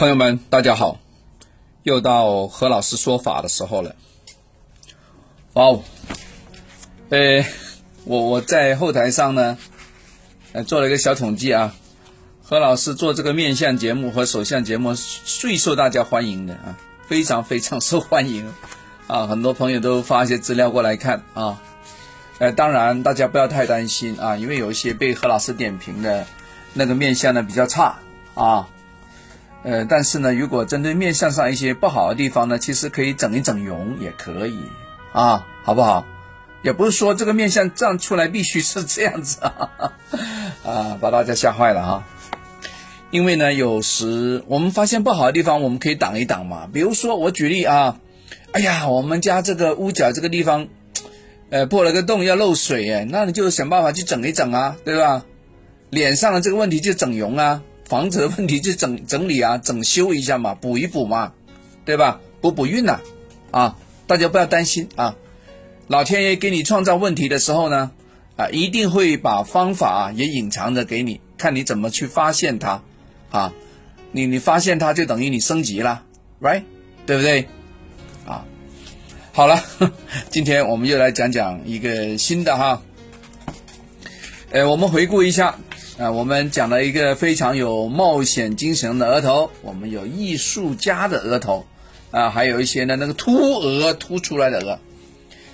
朋友们，大家好，又到何老师说法的时候了。哇哦，呃，我我在后台上呢，呃，做了一个小统计啊。何老师做这个面相节目和手相节目最受大家欢迎的啊，非常非常受欢迎啊，很多朋友都发一些资料过来看啊。呃，当然大家不要太担心啊，因为有一些被何老师点评的那个面相呢比较差啊。呃，但是呢，如果针对面相上一些不好的地方呢，其实可以整一整容也可以啊，好不好？也不是说这个面相这样出来必须是这样子啊，啊，把大家吓坏了哈。因为呢，有时我们发现不好的地方，我们可以挡一挡嘛。比如说，我举例啊，哎呀，我们家这个屋角这个地方，呃，破了个洞要漏水哎，那你就想办法去整一整啊，对吧？脸上的这个问题就整容啊。房子的问题就整整理啊，整修一下嘛，补一补嘛，对吧？补补运呐，啊，大家不要担心啊。老天爷给你创造问题的时候呢，啊，一定会把方法也隐藏着给你，看你怎么去发现它，啊，你你发现它就等于你升级了，right？对不对？啊，好了，今天我们又来讲讲一个新的哈，呃，我们回顾一下。啊，我们讲了一个非常有冒险精神的额头，我们有艺术家的额头，啊，还有一些呢那个凸额凸出来的额。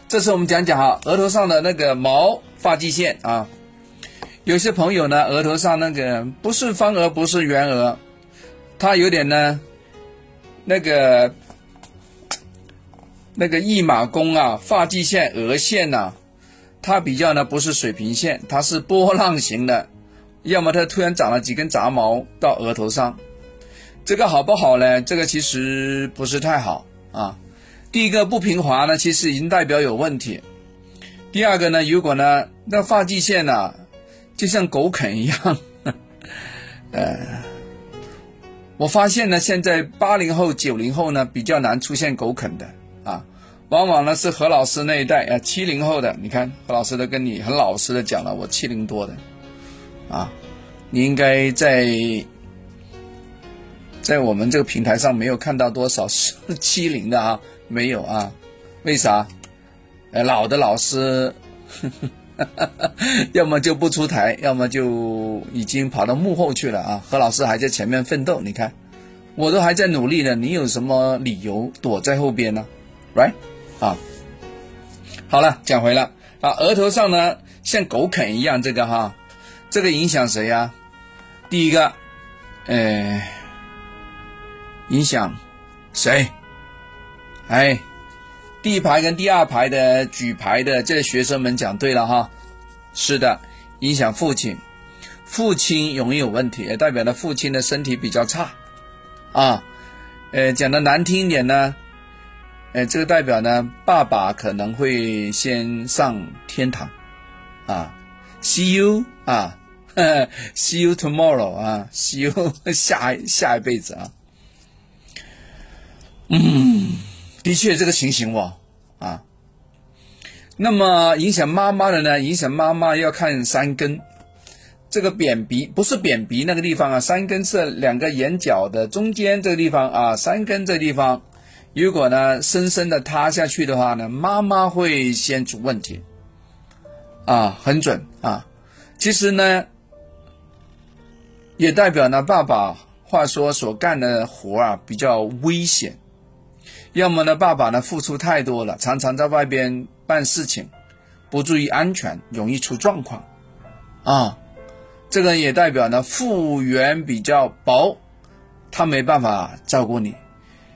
这次我们讲讲哈，额头上的那个毛发际线啊，有些朋友呢额头上那个不是方额不是圆额，他有点呢那个那个一马弓啊，发际线额线呐，它比较呢不是水平线，它是波浪形的。要么它突然长了几根杂毛到额头上，这个好不好呢？这个其实不是太好啊。第一个不平滑呢，其实已经代表有问题。第二个呢，如果呢那发际线呢，就像狗啃一样，呃，我发现呢，现在八零后、九零后呢比较难出现狗啃的啊，往往呢是何老师那一代啊，七零后的，你看何老师都跟你很老实的讲了，我七零多的。啊，你应该在在我们这个平台上没有看到多少是欺凌的啊，没有啊？为啥？呃，老的老师，要么就不出台，要么就已经跑到幕后去了啊。何老师还在前面奋斗，你看，我都还在努力呢，你有什么理由躲在后边呢？Right？啊，好了，讲回了啊，额头上呢像狗啃一样，这个哈。这个影响谁呀？第一个，呃，影响谁？哎，第一排跟第二排的举牌的这学生们讲对了哈，是的，影响父亲，父亲容易有问题，也代表了父亲的身体比较差啊。呃，讲的难听一点呢，呃，这个代表呢，爸爸可能会先上天堂啊。See you 啊，See you tomorrow 啊，See you 下下一辈子啊。嗯，的确这个情形哦啊。那么影响妈妈的呢？影响妈妈要看三根，这个扁鼻不是扁鼻那个地方啊，三根是两个眼角的中间这个地方啊，三根这地方，如果呢深深的塌下去的话呢，妈妈会先出问题。啊，很准啊！其实呢，也代表呢，爸爸话说所干的活啊比较危险，要么呢，爸爸呢付出太多了，常常在外边办事情，不注意安全，容易出状况啊。这个也代表呢，复原比较薄，他没办法照顾你。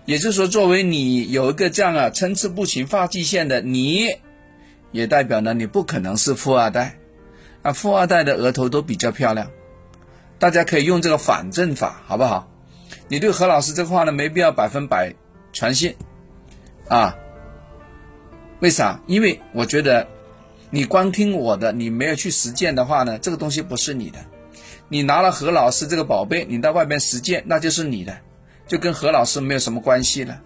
也就是说，作为你有一个这样啊参差不齐发际线的你。也代表呢，你不可能是富二代，啊，富二代的额头都比较漂亮，大家可以用这个反证法，好不好？你对何老师这话呢，没必要百分百全信，啊，为啥？因为我觉得，你光听我的，你没有去实践的话呢，这个东西不是你的。你拿了何老师这个宝贝，你到外边实践，那就是你的，就跟何老师没有什么关系了，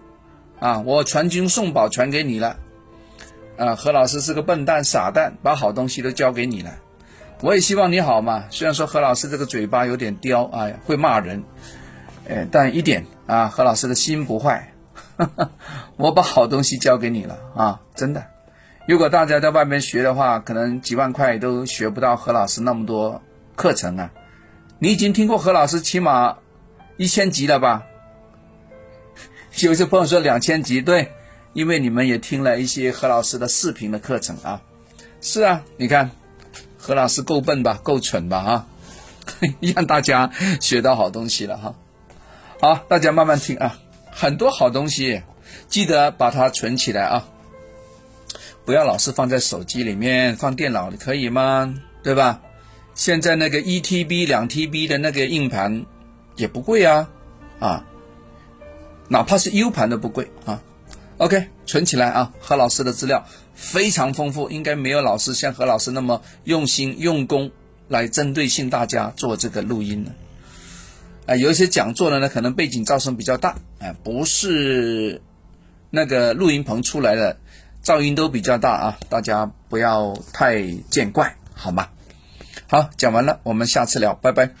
啊，我传经送宝传给你了。啊，何老师是个笨蛋、傻蛋，把好东西都交给你了。我也希望你好嘛。虽然说何老师这个嘴巴有点刁，哎，会骂人，哎，但一点啊，何老师的心不坏，我把好东西教给你了啊，真的。如果大家在外面学的话，可能几万块都学不到何老师那么多课程啊。你已经听过何老师起码一千集了吧？有些朋友说两千集，对，因为你们也听了一些何老师的视频的课程啊。是啊，你看何老师够笨吧，够蠢吧啊，让大家学到好东西了哈。好，大家慢慢听啊，很多好东西，记得把它存起来啊，不要老是放在手机里面，放电脑里可以吗？对吧？现在那个一 TB、两 TB 的那个硬盘也不贵啊，啊，哪怕是 U 盘都不贵啊。OK，存起来啊。何老师的资料非常丰富，应该没有老师像何老师那么用心用功来针对性大家做这个录音的。啊，有一些讲座的呢，可能背景噪声比较大，哎，不是那个录音棚出来的噪音都比较大啊，大家不要太见怪，好吗？好，讲完了，我们下次聊，拜拜。